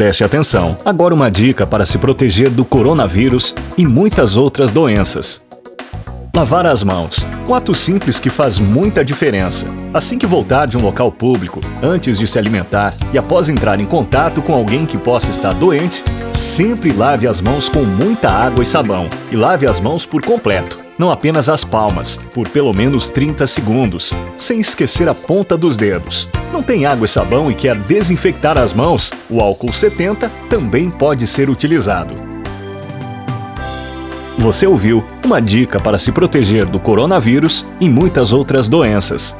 preste atenção. Agora uma dica para se proteger do coronavírus e muitas outras doenças. Lavar as mãos. Um ato simples que faz muita diferença. Assim que voltar de um local público, antes de se alimentar e após entrar em contato com alguém que possa estar doente, sempre lave as mãos com muita água e sabão. E lave as mãos por completo, não apenas as palmas, por pelo menos 30 segundos, sem esquecer a ponta dos dedos. Não tem água e sabão e quer desinfectar as mãos? O álcool 70 também pode ser utilizado. Você ouviu uma dica para se proteger do coronavírus e muitas outras doenças.